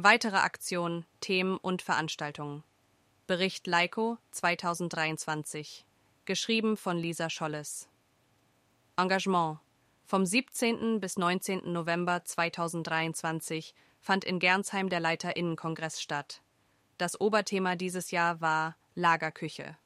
Weitere Aktionen, Themen und Veranstaltungen. Bericht Leiko 2023. Geschrieben von Lisa Scholles. Engagement. Vom 17. bis 19. November 2023 fand in Gernsheim der Leiterinnenkongress statt. Das Oberthema dieses Jahr war Lagerküche.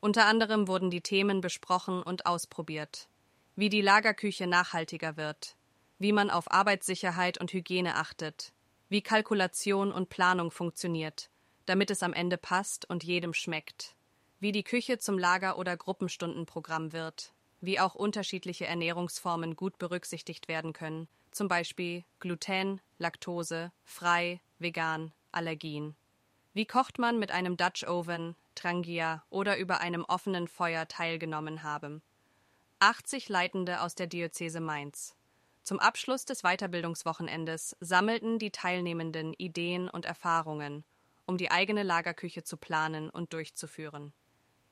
Unter anderem wurden die Themen besprochen und ausprobiert. Wie die Lagerküche nachhaltiger wird, wie man auf Arbeitssicherheit und Hygiene achtet, wie Kalkulation und Planung funktioniert, damit es am Ende passt und jedem schmeckt, wie die Küche zum Lager- oder Gruppenstundenprogramm wird, wie auch unterschiedliche Ernährungsformen gut berücksichtigt werden können, zum Beispiel Gluten, Laktose, frei, vegan, Allergien. Wie kocht man mit einem Dutch Oven, Trangia oder über einem offenen Feuer teilgenommen haben. 80 Leitende aus der Diözese Mainz. Zum Abschluss des Weiterbildungswochenendes sammelten die Teilnehmenden Ideen und Erfahrungen, um die eigene Lagerküche zu planen und durchzuführen.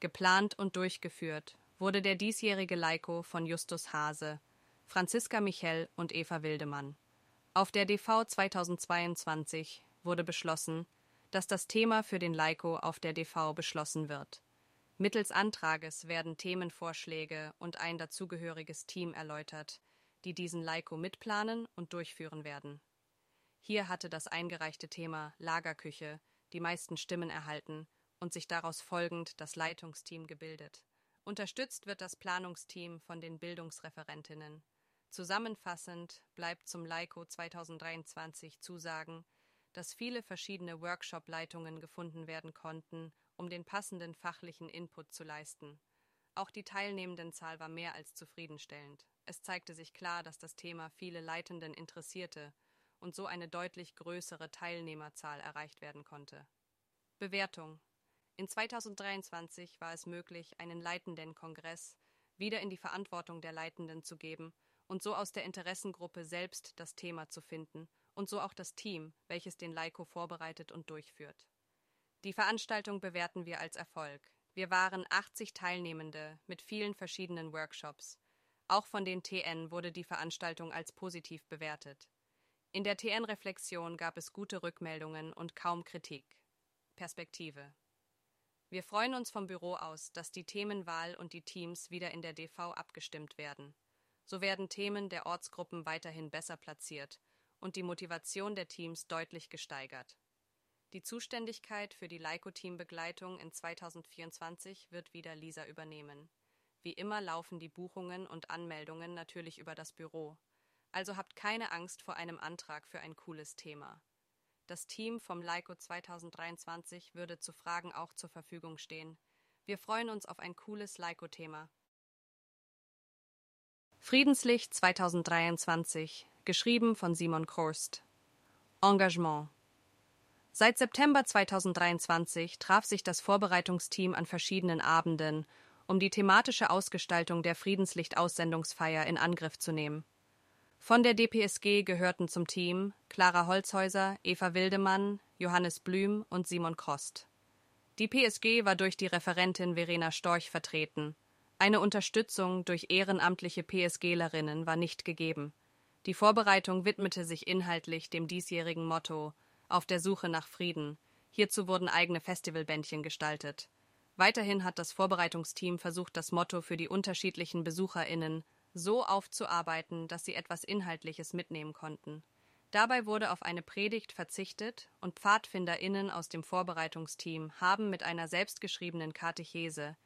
Geplant und durchgeführt wurde der diesjährige Leiko von Justus Hase, Franziska Michel und Eva Wildemann. Auf der DV 2022 wurde beschlossen, dass das Thema für den Leiko auf der DV beschlossen wird. Mittels Antrages werden Themenvorschläge und ein dazugehöriges Team erläutert, die diesen Leiko mitplanen und durchführen werden. Hier hatte das eingereichte Thema Lagerküche die meisten Stimmen erhalten und sich daraus folgend das Leitungsteam gebildet. Unterstützt wird das Planungsteam von den Bildungsreferentinnen. Zusammenfassend bleibt zum Leiko 2023 zu sagen, dass viele verschiedene Workshop-Leitungen gefunden werden konnten, um den passenden fachlichen Input zu leisten. Auch die Teilnehmendenzahl war mehr als zufriedenstellend. Es zeigte sich klar, dass das Thema viele Leitenden interessierte und so eine deutlich größere Teilnehmerzahl erreicht werden konnte. Bewertung In 2023 war es möglich, einen leitenden Kongress wieder in die Verantwortung der Leitenden zu geben und so aus der Interessengruppe selbst das Thema zu finden und so auch das Team, welches den Leiko vorbereitet und durchführt. Die Veranstaltung bewerten wir als Erfolg. Wir waren 80 Teilnehmende mit vielen verschiedenen Workshops. Auch von den TN wurde die Veranstaltung als positiv bewertet. In der TN-Reflexion gab es gute Rückmeldungen und kaum Kritik. Perspektive. Wir freuen uns vom Büro aus, dass die Themenwahl und die Teams wieder in der DV abgestimmt werden. So werden Themen der Ortsgruppen weiterhin besser platziert und die Motivation der Teams deutlich gesteigert. Die Zuständigkeit für die Leiko-Team-Begleitung in 2024 wird wieder Lisa übernehmen. Wie immer laufen die Buchungen und Anmeldungen natürlich über das Büro. Also habt keine Angst vor einem Antrag für ein cooles Thema. Das Team vom Leiko 2023 würde zu Fragen auch zur Verfügung stehen. Wir freuen uns auf ein cooles Leiko-Thema. Friedenslicht 2023 geschrieben von Simon Korst. Engagement Seit September 2023 traf sich das Vorbereitungsteam an verschiedenen Abenden, um die thematische Ausgestaltung der Friedenslicht-Aussendungsfeier in Angriff zu nehmen. Von der DPSG gehörten zum Team Clara Holzhäuser, Eva Wildemann, Johannes Blüm und Simon Krost. Die PSG war durch die Referentin Verena Storch vertreten. Eine Unterstützung durch ehrenamtliche PSGlerinnen war nicht gegeben. Die Vorbereitung widmete sich inhaltlich dem diesjährigen Motto Auf der Suche nach Frieden. Hierzu wurden eigene Festivalbändchen gestaltet. Weiterhin hat das Vorbereitungsteam versucht, das Motto für die unterschiedlichen BesucherInnen so aufzuarbeiten, dass sie etwas Inhaltliches mitnehmen konnten. Dabei wurde auf eine Predigt verzichtet und PfadfinderInnen aus dem Vorbereitungsteam haben mit einer selbstgeschriebenen Katechese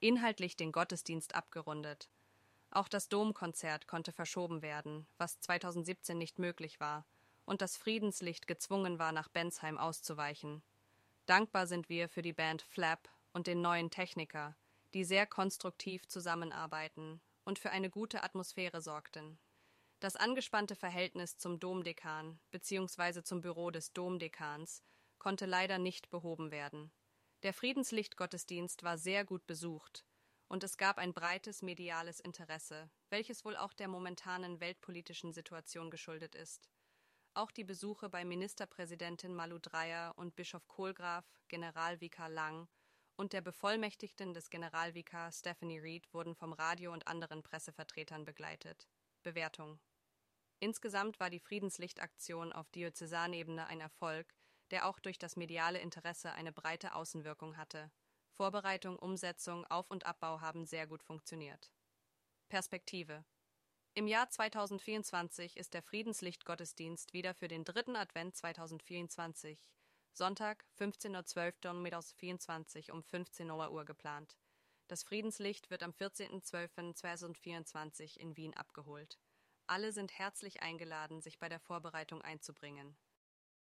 inhaltlich den Gottesdienst abgerundet auch das Domkonzert konnte verschoben werden, was 2017 nicht möglich war, und das Friedenslicht gezwungen war, nach Bensheim auszuweichen. Dankbar sind wir für die Band Flap und den neuen Techniker, die sehr konstruktiv zusammenarbeiten und für eine gute Atmosphäre sorgten. Das angespannte Verhältnis zum Domdekan bzw. zum Büro des Domdekans konnte leider nicht behoben werden. Der Friedenslichtgottesdienst war sehr gut besucht, und es gab ein breites mediales Interesse, welches wohl auch der momentanen weltpolitischen Situation geschuldet ist. Auch die Besuche bei Ministerpräsidentin Malu Dreyer und Bischof Kohlgraf, Generalvikar Lang und der Bevollmächtigten des Generalvikars Stephanie Reed wurden vom Radio und anderen Pressevertretern begleitet. Bewertung Insgesamt war die Friedenslichtaktion auf Diözesanebene ein Erfolg, der auch durch das mediale Interesse eine breite Außenwirkung hatte. Vorbereitung, Umsetzung, Auf- und Abbau haben sehr gut funktioniert. Perspektive Im Jahr 2024 ist der Friedenslichtgottesdienst wieder für den dritten Advent 2024, Sonntag, 15.12.2024 um 15 Uhr geplant. Das Friedenslicht wird am 14.12.2024 in Wien abgeholt. Alle sind herzlich eingeladen, sich bei der Vorbereitung einzubringen